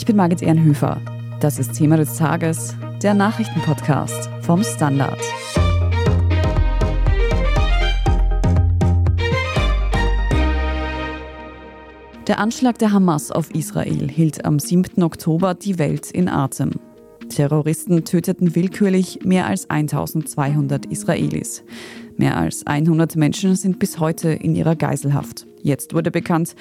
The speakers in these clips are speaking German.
Ich bin Margit Ehrenhöfer. Das ist Thema des Tages, der Nachrichtenpodcast vom Standard. Der Anschlag der Hamas auf Israel hielt am 7. Oktober die Welt in Atem. Terroristen töteten willkürlich mehr als 1200 Israelis. Mehr als 100 Menschen sind bis heute in ihrer Geiselhaft. Jetzt wurde bekannt,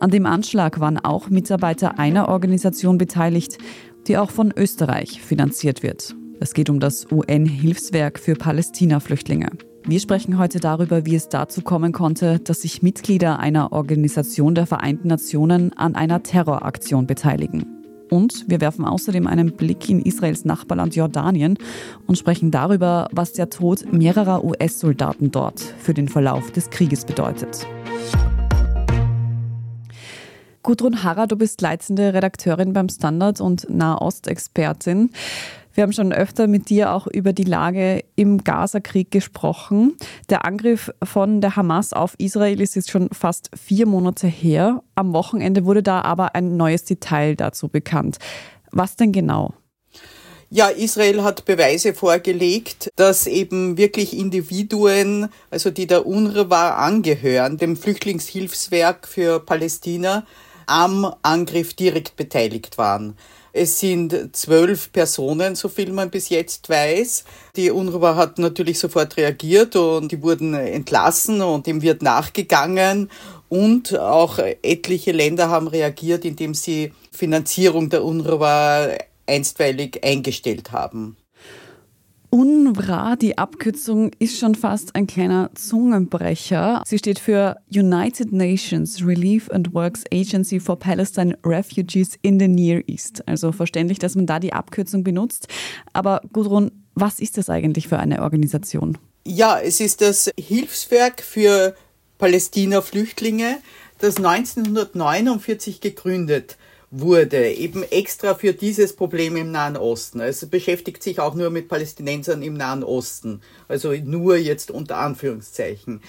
an dem Anschlag waren auch Mitarbeiter einer Organisation beteiligt, die auch von Österreich finanziert wird. Es geht um das UN-Hilfswerk für Palästina-Flüchtlinge. Wir sprechen heute darüber, wie es dazu kommen konnte, dass sich Mitglieder einer Organisation der Vereinten Nationen an einer Terroraktion beteiligen. Und wir werfen außerdem einen Blick in Israels Nachbarland Jordanien und sprechen darüber, was der Tod mehrerer US-Soldaten dort für den Verlauf des Krieges bedeutet. Gudrun Harrer, du bist leitende Redakteurin beim Standard und Nahostexpertin. Wir haben schon öfter mit dir auch über die Lage im Gazakrieg gesprochen. Der Angriff von der Hamas auf Israel ist jetzt schon fast vier Monate her. Am Wochenende wurde da aber ein neues Detail dazu bekannt. Was denn genau? Ja, Israel hat Beweise vorgelegt, dass eben wirklich Individuen, also die der UNRWA angehören, dem Flüchtlingshilfswerk für Palästina, am Angriff direkt beteiligt waren. Es sind zwölf Personen, so viel man bis jetzt weiß. Die UNRWA hat natürlich sofort reagiert und die wurden entlassen und dem wird nachgegangen. Und auch etliche Länder haben reagiert, indem sie Finanzierung der UNRWA einstweilig eingestellt haben. UNRWA, die Abkürzung, ist schon fast ein kleiner Zungenbrecher. Sie steht für United Nations Relief and Works Agency for Palestine Refugees in the Near East. Also verständlich, dass man da die Abkürzung benutzt. Aber Gudrun, was ist das eigentlich für eine Organisation? Ja, es ist das Hilfswerk für Palästina-Flüchtlinge, das 1949 gegründet wurde, eben extra für dieses Problem im Nahen Osten. Es beschäftigt sich auch nur mit Palästinensern im Nahen Osten, also nur jetzt unter Anführungszeichen.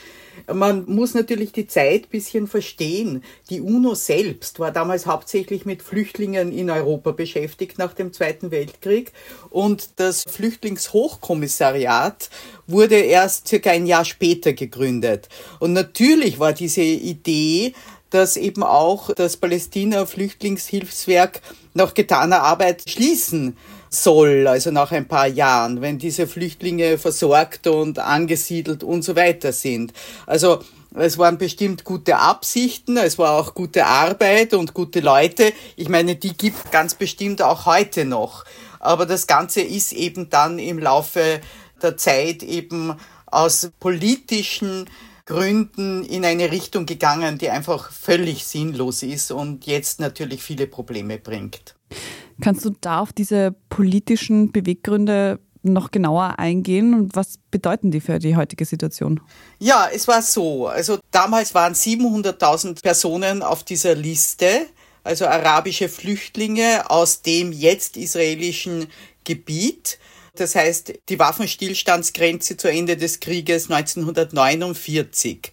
Man muss natürlich die Zeit bisschen verstehen. Die UNO selbst war damals hauptsächlich mit Flüchtlingen in Europa beschäftigt nach dem Zweiten Weltkrieg und das Flüchtlingshochkommissariat wurde erst circa ein Jahr später gegründet. Und natürlich war diese Idee, dass eben auch das Palästina-Flüchtlingshilfswerk nach getaner Arbeit schließen soll, also nach ein paar Jahren, wenn diese Flüchtlinge versorgt und angesiedelt und so weiter sind. Also es waren bestimmt gute Absichten, es war auch gute Arbeit und gute Leute. Ich meine, die gibt ganz bestimmt auch heute noch. Aber das Ganze ist eben dann im Laufe der Zeit eben aus politischen Gründen in eine Richtung gegangen, die einfach völlig sinnlos ist und jetzt natürlich viele Probleme bringt. Kannst du da auf diese politischen Beweggründe noch genauer eingehen und was bedeuten die für die heutige Situation? Ja, es war so. Also damals waren 700.000 Personen auf dieser Liste, also arabische Flüchtlinge aus dem jetzt israelischen Gebiet. Das heißt, die Waffenstillstandsgrenze zu Ende des Krieges 1949.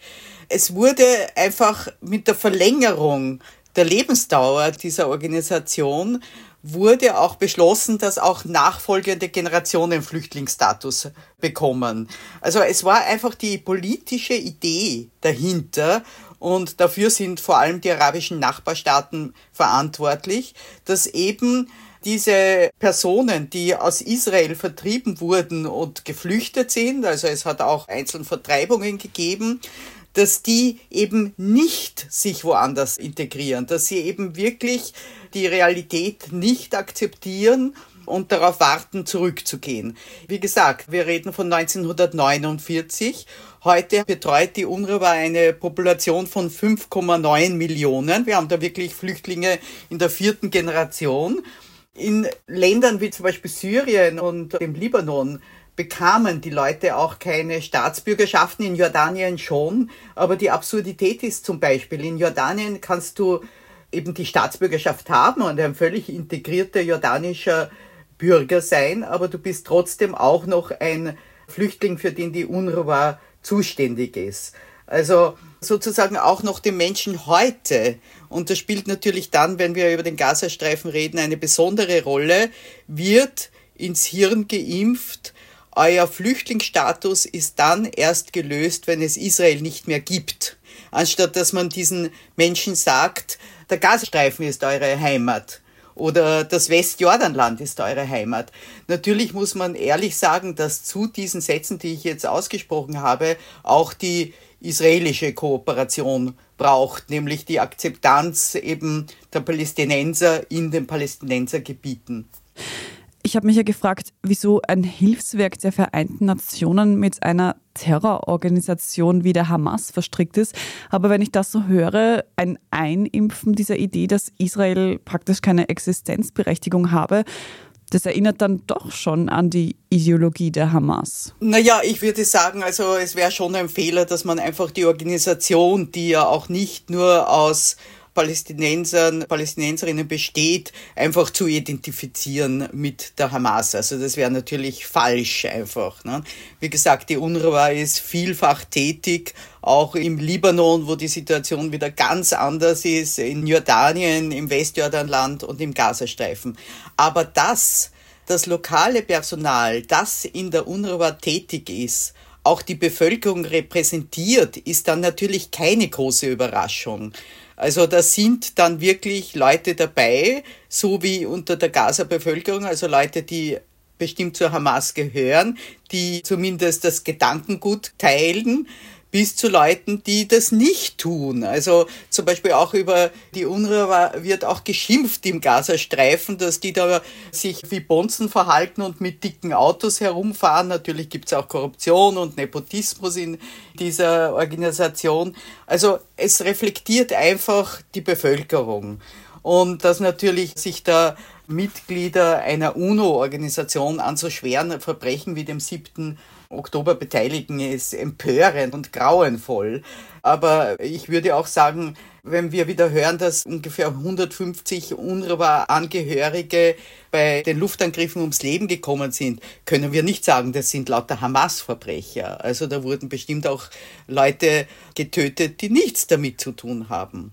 Es wurde einfach mit der Verlängerung der Lebensdauer dieser Organisation wurde auch beschlossen, dass auch nachfolgende Generationen Flüchtlingsstatus bekommen. Also es war einfach die politische Idee dahinter und dafür sind vor allem die arabischen Nachbarstaaten verantwortlich, dass eben diese Personen, die aus Israel vertrieben wurden und geflüchtet sind, also es hat auch einzelne Vertreibungen gegeben, dass die eben nicht sich woanders integrieren, dass sie eben wirklich die Realität nicht akzeptieren und darauf warten, zurückzugehen. Wie gesagt, wir reden von 1949. Heute betreut die UNRWA eine Population von 5,9 Millionen. Wir haben da wirklich Flüchtlinge in der vierten Generation. In Ländern wie zum Beispiel Syrien und dem Libanon bekamen die Leute auch keine Staatsbürgerschaften, in Jordanien schon. Aber die Absurdität ist zum Beispiel, in Jordanien kannst du eben die Staatsbürgerschaft haben und ein völlig integrierter jordanischer Bürger sein, aber du bist trotzdem auch noch ein Flüchtling, für den die UNRWA zuständig ist. Also sozusagen auch noch den Menschen heute. Und das spielt natürlich dann, wenn wir über den Gazastreifen reden, eine besondere Rolle, wird ins Hirn geimpft, euer Flüchtlingsstatus ist dann erst gelöst, wenn es Israel nicht mehr gibt. Anstatt dass man diesen Menschen sagt, der Gazastreifen ist eure Heimat oder das Westjordanland ist eure Heimat. Natürlich muss man ehrlich sagen, dass zu diesen Sätzen, die ich jetzt ausgesprochen habe, auch die israelische Kooperation braucht, nämlich die Akzeptanz eben der Palästinenser in den Palästinensergebieten. Ich habe mich ja gefragt, wieso ein Hilfswerk der Vereinten Nationen mit einer Terrororganisation wie der Hamas verstrickt ist. Aber wenn ich das so höre, ein Einimpfen dieser Idee, dass Israel praktisch keine Existenzberechtigung habe, das erinnert dann doch schon an die Ideologie der Hamas. Naja, ich würde sagen, also es wäre schon ein Fehler, dass man einfach die Organisation, die ja auch nicht nur aus Palästinensern, Palästinenserinnen besteht, einfach zu identifizieren mit der Hamas. Also das wäre natürlich falsch einfach. Ne? Wie gesagt, die UNRWA ist vielfach tätig, auch im Libanon, wo die Situation wieder ganz anders ist, in Jordanien, im Westjordanland und im Gazastreifen. Aber das, das lokale Personal, das in der UNRWA tätig ist, auch die Bevölkerung repräsentiert, ist dann natürlich keine große Überraschung. Also da sind dann wirklich Leute dabei, so wie unter der Gaza-Bevölkerung, also Leute, die bestimmt zur Hamas gehören, die zumindest das Gedankengut teilen bis zu Leuten, die das nicht tun. Also zum Beispiel auch über die UNRWA wird auch geschimpft im Gazastreifen, dass die da sich wie Bonzen verhalten und mit dicken Autos herumfahren. Natürlich gibt es auch Korruption und Nepotismus in dieser Organisation. Also es reflektiert einfach die Bevölkerung. Und dass natürlich sich da Mitglieder einer UNO-Organisation an so schweren Verbrechen wie dem 7. Oktober beteiligen, ist empörend und grauenvoll. Aber ich würde auch sagen, wenn wir wieder hören, dass ungefähr 150 UNRWA-Angehörige bei den Luftangriffen ums Leben gekommen sind, können wir nicht sagen, das sind lauter Hamas-Verbrecher. Also da wurden bestimmt auch Leute getötet, die nichts damit zu tun haben.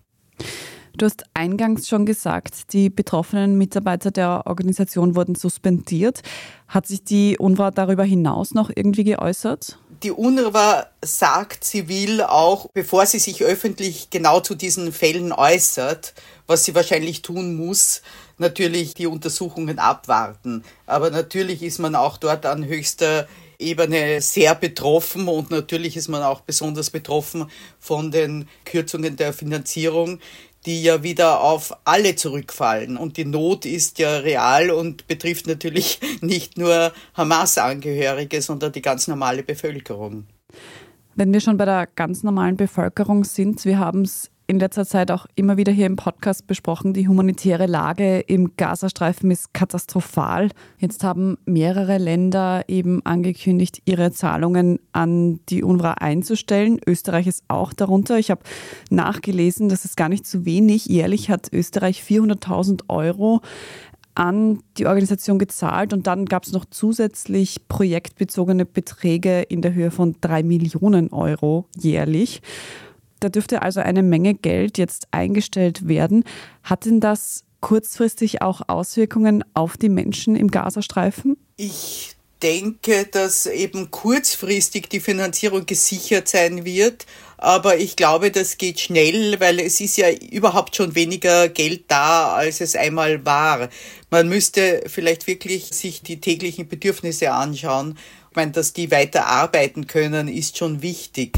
Du hast eingangs schon gesagt, die betroffenen Mitarbeiter der Organisation wurden suspendiert. Hat sich die UNRWA darüber hinaus noch irgendwie geäußert? Die UNRWA sagt, sie will auch, bevor sie sich öffentlich genau zu diesen Fällen äußert, was sie wahrscheinlich tun muss, natürlich die Untersuchungen abwarten. Aber natürlich ist man auch dort an höchster Ebene sehr betroffen und natürlich ist man auch besonders betroffen von den Kürzungen der Finanzierung, die ja wieder auf alle zurückfallen. Und die Not ist ja real und betrifft natürlich nicht nur Hamas-Angehörige, sondern die ganz normale Bevölkerung. Wenn wir schon bei der ganz normalen Bevölkerung sind, wir haben es in letzter Zeit auch immer wieder hier im Podcast besprochen. Die humanitäre Lage im Gazastreifen ist katastrophal. Jetzt haben mehrere Länder eben angekündigt, ihre Zahlungen an die UNRWA einzustellen. Österreich ist auch darunter. Ich habe nachgelesen, das ist gar nicht zu wenig. Jährlich hat Österreich 400.000 Euro an die Organisation gezahlt und dann gab es noch zusätzlich projektbezogene Beträge in der Höhe von drei Millionen Euro jährlich. Da dürfte also eine Menge Geld jetzt eingestellt werden. Hat denn das kurzfristig auch Auswirkungen auf die Menschen im Gazastreifen? Ich denke, dass eben kurzfristig die Finanzierung gesichert sein wird. Aber ich glaube, das geht schnell, weil es ist ja überhaupt schon weniger Geld da, als es einmal war. Man müsste vielleicht wirklich sich die täglichen Bedürfnisse anschauen. Ich meine, dass die weiter arbeiten können, ist schon wichtig.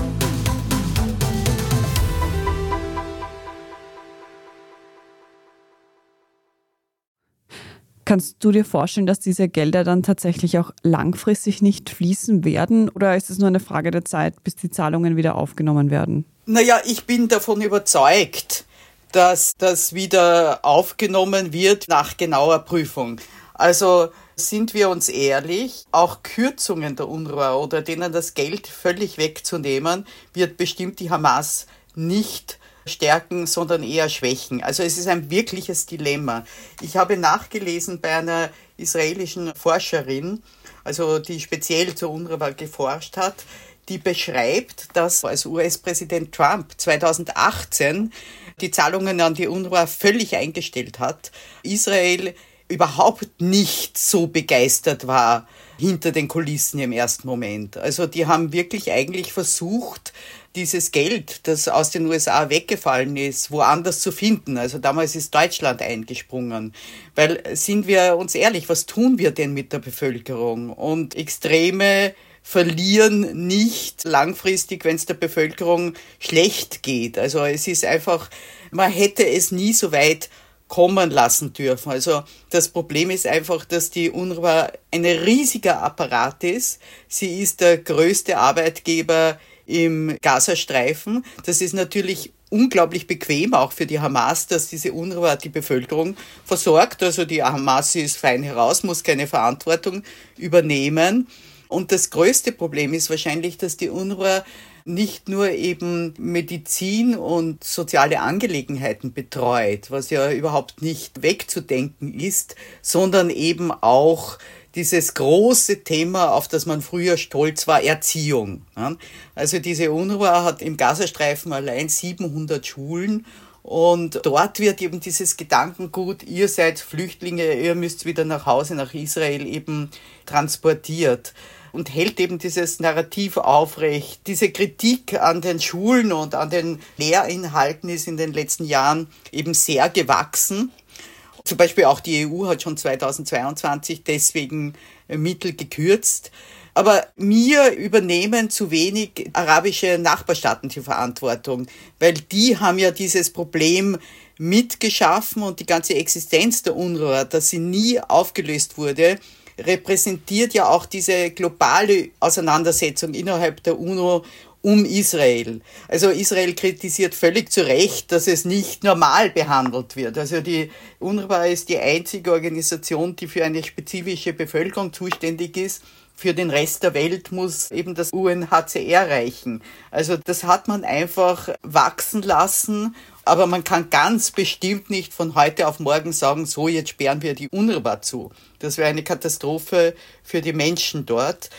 Kannst du dir vorstellen, dass diese Gelder dann tatsächlich auch langfristig nicht fließen werden? Oder ist es nur eine Frage der Zeit, bis die Zahlungen wieder aufgenommen werden? Naja, ich bin davon überzeugt, dass das wieder aufgenommen wird nach genauer Prüfung. Also sind wir uns ehrlich, auch Kürzungen der UNRWA oder denen das Geld völlig wegzunehmen, wird bestimmt die Hamas nicht stärken, sondern eher schwächen. Also es ist ein wirkliches Dilemma. Ich habe nachgelesen bei einer israelischen Forscherin, also die speziell zur UNRWA geforscht hat, die beschreibt, dass als US-Präsident Trump 2018 die Zahlungen an die UNRWA völlig eingestellt hat, Israel überhaupt nicht so begeistert war hinter den Kulissen im ersten Moment. Also die haben wirklich eigentlich versucht, dieses Geld, das aus den USA weggefallen ist, woanders zu finden. Also damals ist Deutschland eingesprungen. Weil, sind wir uns ehrlich, was tun wir denn mit der Bevölkerung? Und Extreme verlieren nicht langfristig, wenn es der Bevölkerung schlecht geht. Also es ist einfach, man hätte es nie so weit kommen lassen dürfen. Also das Problem ist einfach, dass die UNRWA ein riesiger Apparat ist. Sie ist der größte Arbeitgeber im Gazastreifen. Das ist natürlich unglaublich bequem auch für die Hamas, dass diese UNRWA die Bevölkerung versorgt. Also die Hamas ist fein heraus, muss keine Verantwortung übernehmen. Und das größte Problem ist wahrscheinlich, dass die UNRWA nicht nur eben Medizin und soziale Angelegenheiten betreut, was ja überhaupt nicht wegzudenken ist, sondern eben auch dieses große Thema, auf das man früher stolz war, Erziehung. Also diese UNRWA hat im Gazastreifen allein 700 Schulen und dort wird eben dieses Gedankengut, ihr seid Flüchtlinge, ihr müsst wieder nach Hause, nach Israel eben transportiert und hält eben dieses Narrativ aufrecht. Diese Kritik an den Schulen und an den Lehrinhalten ist in den letzten Jahren eben sehr gewachsen. Zum Beispiel auch die EU hat schon 2022 deswegen Mittel gekürzt. Aber mir übernehmen zu wenig arabische Nachbarstaaten die Verantwortung, weil die haben ja dieses Problem mitgeschaffen und die ganze Existenz der UNRWA, dass sie nie aufgelöst wurde, repräsentiert ja auch diese globale Auseinandersetzung innerhalb der UNO um Israel. Also Israel kritisiert völlig zu Recht, dass es nicht normal behandelt wird. Also die UNRWA ist die einzige Organisation, die für eine spezifische Bevölkerung zuständig ist. Für den Rest der Welt muss eben das UNHCR reichen. Also das hat man einfach wachsen lassen aber man kann ganz bestimmt nicht von heute auf morgen sagen, so jetzt sperren wir die UNRWA zu. Das wäre eine Katastrophe für die Menschen dort.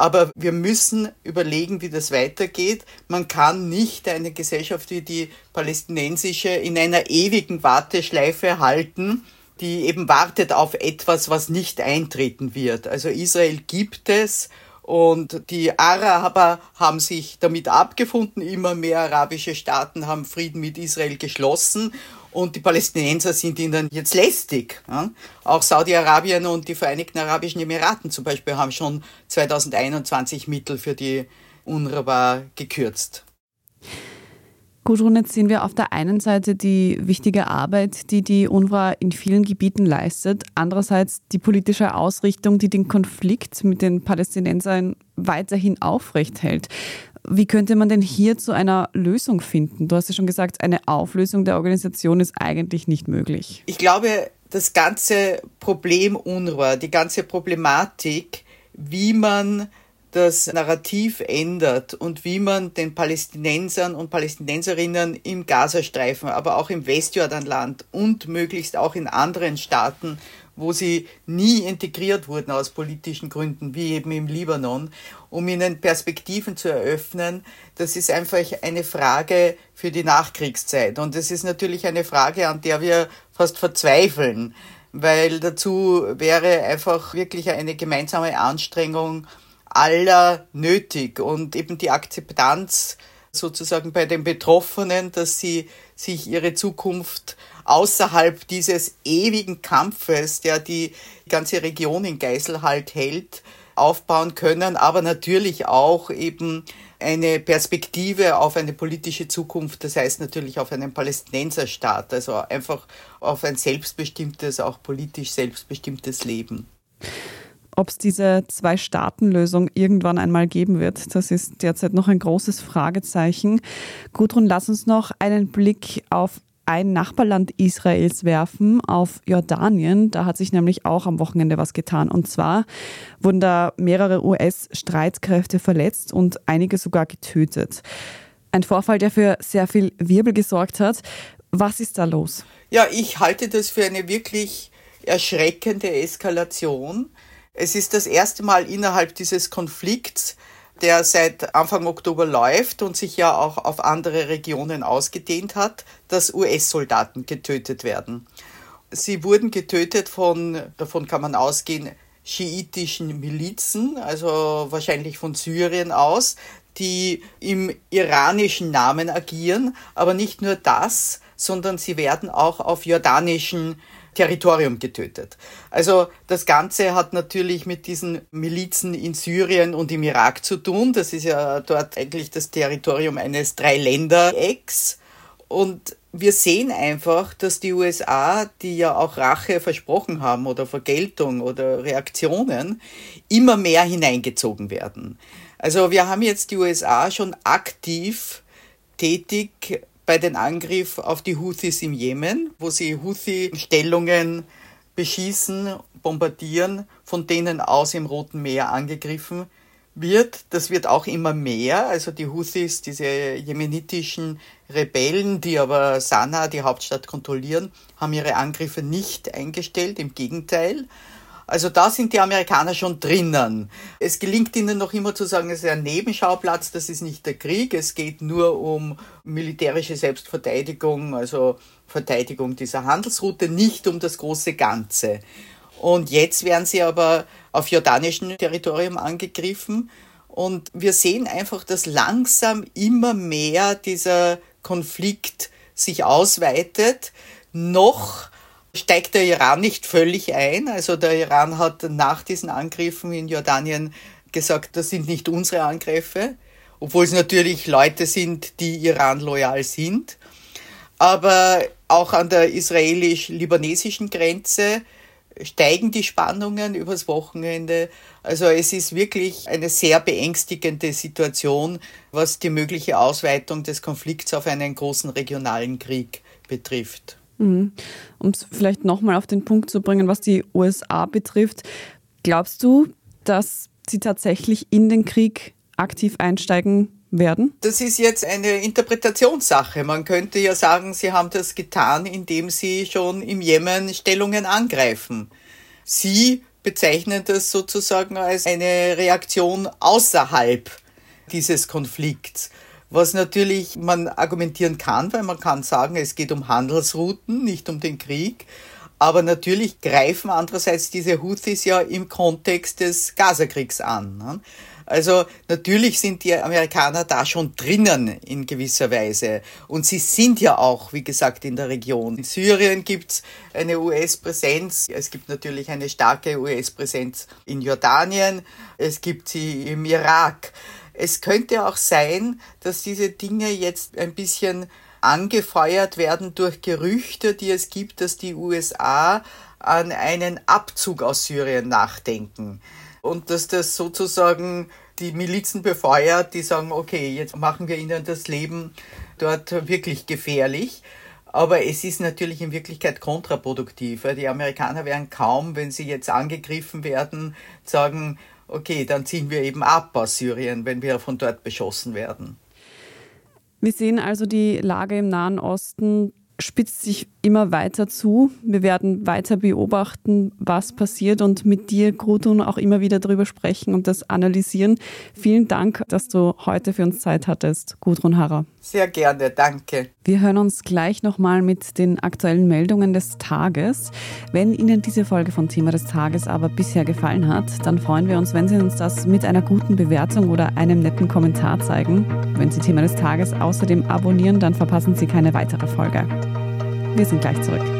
Aber wir müssen überlegen, wie das weitergeht. Man kann nicht eine Gesellschaft wie die palästinensische in einer ewigen Warteschleife halten, die eben wartet auf etwas, was nicht eintreten wird. Also Israel gibt es und die Araber haben sich damit abgefunden. Immer mehr arabische Staaten haben Frieden mit Israel geschlossen. Und die Palästinenser sind ihnen jetzt lästig. Auch Saudi-Arabien und die Vereinigten Arabischen Emiraten zum Beispiel haben schon 2021 Mittel für die UNRWA gekürzt. Gudrun, jetzt sehen wir auf der einen Seite die wichtige Arbeit, die die UNRWA in vielen Gebieten leistet, andererseits die politische Ausrichtung, die den Konflikt mit den Palästinensern weiterhin aufrecht hält. Wie könnte man denn hier zu einer Lösung finden? Du hast ja schon gesagt, eine Auflösung der Organisation ist eigentlich nicht möglich. Ich glaube, das ganze Problem UNRWA, die ganze Problematik, wie man das Narrativ ändert und wie man den Palästinensern und Palästinenserinnen im Gazastreifen, aber auch im Westjordanland und möglichst auch in anderen Staaten, wo sie nie integriert wurden aus politischen Gründen, wie eben im Libanon, um ihnen Perspektiven zu eröffnen, das ist einfach eine Frage für die Nachkriegszeit. Und es ist natürlich eine Frage, an der wir fast verzweifeln, weil dazu wäre einfach wirklich eine gemeinsame Anstrengung, aller nötig und eben die Akzeptanz sozusagen bei den Betroffenen, dass sie sich ihre Zukunft außerhalb dieses ewigen Kampfes, der die ganze Region in Geiselhalt hält, aufbauen können, aber natürlich auch eben eine Perspektive auf eine politische Zukunft, das heißt natürlich auf einen Palästinenserstaat, also einfach auf ein selbstbestimmtes, auch politisch selbstbestimmtes Leben. Ob es diese Zwei-Staaten-Lösung irgendwann einmal geben wird, das ist derzeit noch ein großes Fragezeichen. Gudrun, lass uns noch einen Blick auf ein Nachbarland Israels werfen, auf Jordanien. Da hat sich nämlich auch am Wochenende was getan. Und zwar wurden da mehrere US-Streitkräfte verletzt und einige sogar getötet. Ein Vorfall, der für sehr viel Wirbel gesorgt hat. Was ist da los? Ja, ich halte das für eine wirklich erschreckende Eskalation. Es ist das erste Mal innerhalb dieses Konflikts, der seit Anfang Oktober läuft und sich ja auch auf andere Regionen ausgedehnt hat, dass US-Soldaten getötet werden. Sie wurden getötet von, davon kann man ausgehen, schiitischen Milizen, also wahrscheinlich von Syrien aus, die im iranischen Namen agieren, aber nicht nur das, sondern sie werden auch auf jordanischen Territorium getötet. Also das Ganze hat natürlich mit diesen Milizen in Syrien und im Irak zu tun. Das ist ja dort eigentlich das Territorium eines Dreiländerecks. Und wir sehen einfach, dass die USA, die ja auch Rache versprochen haben oder Vergeltung oder Reaktionen, immer mehr hineingezogen werden. Also wir haben jetzt die USA schon aktiv tätig bei den Angriff auf die Houthis im Jemen, wo sie Houthi-Stellungen beschießen, bombardieren, von denen aus im Roten Meer angegriffen wird. Das wird auch immer mehr. Also die Houthis, diese jemenitischen Rebellen, die aber Sanaa, die Hauptstadt, kontrollieren, haben ihre Angriffe nicht eingestellt. Im Gegenteil. Also da sind die Amerikaner schon drinnen. Es gelingt ihnen noch immer zu sagen, es ist ein Nebenschauplatz, das ist nicht der Krieg, es geht nur um militärische Selbstverteidigung, also Verteidigung dieser Handelsroute, nicht um das große Ganze. Und jetzt werden sie aber auf jordanischem Territorium angegriffen. Und wir sehen einfach, dass langsam immer mehr dieser Konflikt sich ausweitet. Noch steigt der Iran nicht völlig ein. Also der Iran hat nach diesen Angriffen in Jordanien gesagt, das sind nicht unsere Angriffe, obwohl es natürlich Leute sind, die Iran loyal sind. Aber auch an der israelisch-libanesischen Grenze steigen die Spannungen übers Wochenende. Also es ist wirklich eine sehr beängstigende Situation, was die mögliche Ausweitung des Konflikts auf einen großen regionalen Krieg betrifft. Mhm. Um es vielleicht nochmal auf den Punkt zu bringen, was die USA betrifft, glaubst du, dass sie tatsächlich in den Krieg aktiv einsteigen werden? Das ist jetzt eine Interpretationssache. Man könnte ja sagen, sie haben das getan, indem sie schon im Jemen Stellungen angreifen. Sie bezeichnen das sozusagen als eine Reaktion außerhalb dieses Konflikts was natürlich man argumentieren kann, weil man kann sagen, es geht um Handelsrouten, nicht um den Krieg. Aber natürlich greifen andererseits diese Houthis ja im Kontext des Gazakriegs an. Ne? Also natürlich sind die Amerikaner da schon drinnen in gewisser Weise. Und sie sind ja auch, wie gesagt, in der Region. In Syrien gibt's eine US-Präsenz. Es gibt natürlich eine starke US-Präsenz in Jordanien. Es gibt sie im Irak. Es könnte auch sein, dass diese Dinge jetzt ein bisschen angefeuert werden durch Gerüchte, die es gibt, dass die USA an einen Abzug aus Syrien nachdenken. Und dass das sozusagen die Milizen befeuert, die sagen, okay, jetzt machen wir ihnen das Leben dort wirklich gefährlich. Aber es ist natürlich in Wirklichkeit kontraproduktiv. Die Amerikaner werden kaum, wenn sie jetzt angegriffen werden, sagen, okay, dann ziehen wir eben ab aus Syrien, wenn wir von dort beschossen werden. Wir sehen also die Lage im Nahen Osten spitzt sich immer weiter zu. Wir werden weiter beobachten, was passiert und mit dir, Grudun, auch immer wieder darüber sprechen und das analysieren. Vielen Dank, dass du heute für uns Zeit hattest, Gudrun Harrer. Sehr gerne, danke. Wir hören uns gleich nochmal mit den aktuellen Meldungen des Tages. Wenn Ihnen diese Folge von Thema des Tages aber bisher gefallen hat, dann freuen wir uns, wenn Sie uns das mit einer guten Bewertung oder einem netten Kommentar zeigen. Wenn Sie Thema des Tages außerdem abonnieren, dann verpassen Sie keine weitere Folge. Wir sind gleich zurück.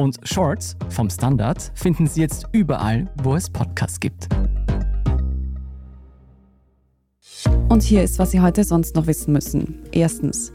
Und Shorts vom Standard finden Sie jetzt überall, wo es Podcasts gibt. Und hier ist, was Sie heute sonst noch wissen müssen. Erstens.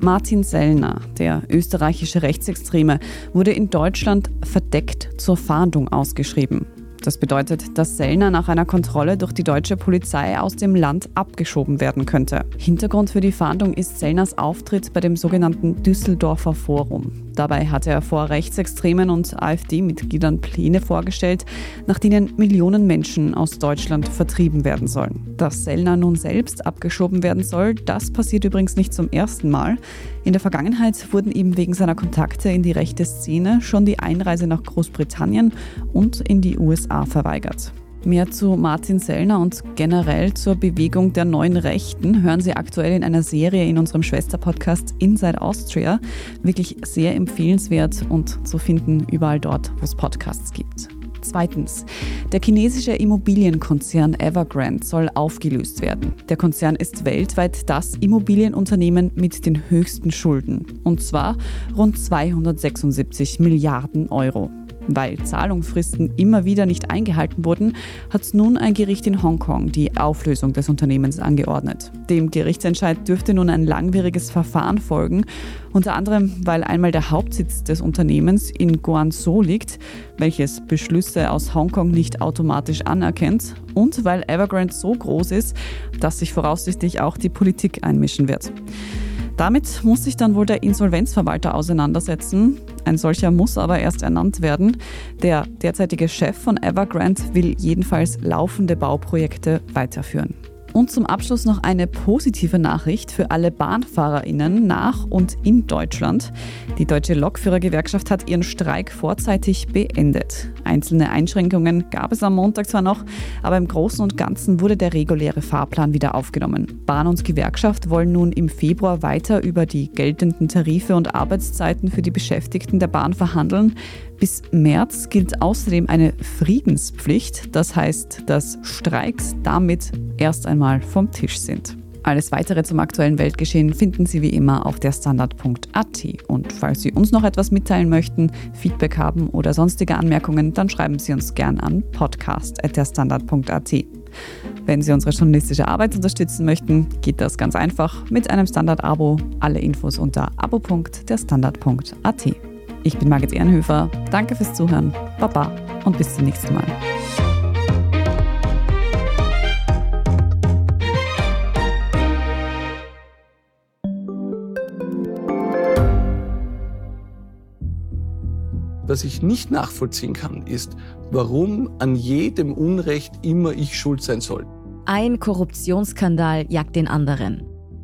Martin Sellner, der österreichische Rechtsextreme, wurde in Deutschland verdeckt zur Fahndung ausgeschrieben. Das bedeutet, dass Sellner nach einer Kontrolle durch die deutsche Polizei aus dem Land abgeschoben werden könnte. Hintergrund für die Fahndung ist Sellners Auftritt bei dem sogenannten Düsseldorfer Forum. Dabei hatte er vor Rechtsextremen und AfD-Mitgliedern Pläne vorgestellt, nach denen Millionen Menschen aus Deutschland vertrieben werden sollen. Dass Sellner nun selbst abgeschoben werden soll, das passiert übrigens nicht zum ersten Mal. In der Vergangenheit wurden ihm wegen seiner Kontakte in die rechte Szene schon die Einreise nach Großbritannien und in die USA verweigert. Mehr zu Martin Sellner und generell zur Bewegung der neuen Rechten hören Sie aktuell in einer Serie in unserem Schwesterpodcast Inside Austria. Wirklich sehr empfehlenswert und zu finden überall dort, wo es Podcasts gibt. Zweitens, der chinesische Immobilienkonzern Evergrande soll aufgelöst werden. Der Konzern ist weltweit das Immobilienunternehmen mit den höchsten Schulden, und zwar rund 276 Milliarden Euro. Weil Zahlungsfristen immer wieder nicht eingehalten wurden, hat nun ein Gericht in Hongkong die Auflösung des Unternehmens angeordnet. Dem Gerichtsentscheid dürfte nun ein langwieriges Verfahren folgen, unter anderem weil einmal der Hauptsitz des Unternehmens in Guangzhou liegt, welches Beschlüsse aus Hongkong nicht automatisch anerkennt, und weil Evergrande so groß ist, dass sich voraussichtlich auch die Politik einmischen wird. Damit muss sich dann wohl der Insolvenzverwalter auseinandersetzen. Ein solcher muss aber erst ernannt werden. Der derzeitige Chef von Evergrande will jedenfalls laufende Bauprojekte weiterführen. Und zum Abschluss noch eine positive Nachricht für alle BahnfahrerInnen nach und in Deutschland. Die Deutsche Lokführergewerkschaft hat ihren Streik vorzeitig beendet. Einzelne Einschränkungen gab es am Montag zwar noch, aber im Großen und Ganzen wurde der reguläre Fahrplan wieder aufgenommen. Bahn und Gewerkschaft wollen nun im Februar weiter über die geltenden Tarife und Arbeitszeiten für die Beschäftigten der Bahn verhandeln. Bis März gilt außerdem eine Friedenspflicht, das heißt, dass Streiks damit erst einmal vom Tisch sind. Alles weitere zum aktuellen Weltgeschehen finden Sie wie immer auf der Standard.at. Und falls Sie uns noch etwas mitteilen möchten, Feedback haben oder sonstige Anmerkungen, dann schreiben Sie uns gern an podcast.derstandard.at. Wenn Sie unsere journalistische Arbeit unterstützen möchten, geht das ganz einfach mit einem Standard-Abo. Alle Infos unter abo.derstandard.at. Ich bin Margit Ehrenhöfer. Danke fürs Zuhören. Baba und bis zum nächsten Mal. Was ich nicht nachvollziehen kann, ist, warum an jedem Unrecht immer ich schuld sein soll. Ein Korruptionsskandal jagt den anderen.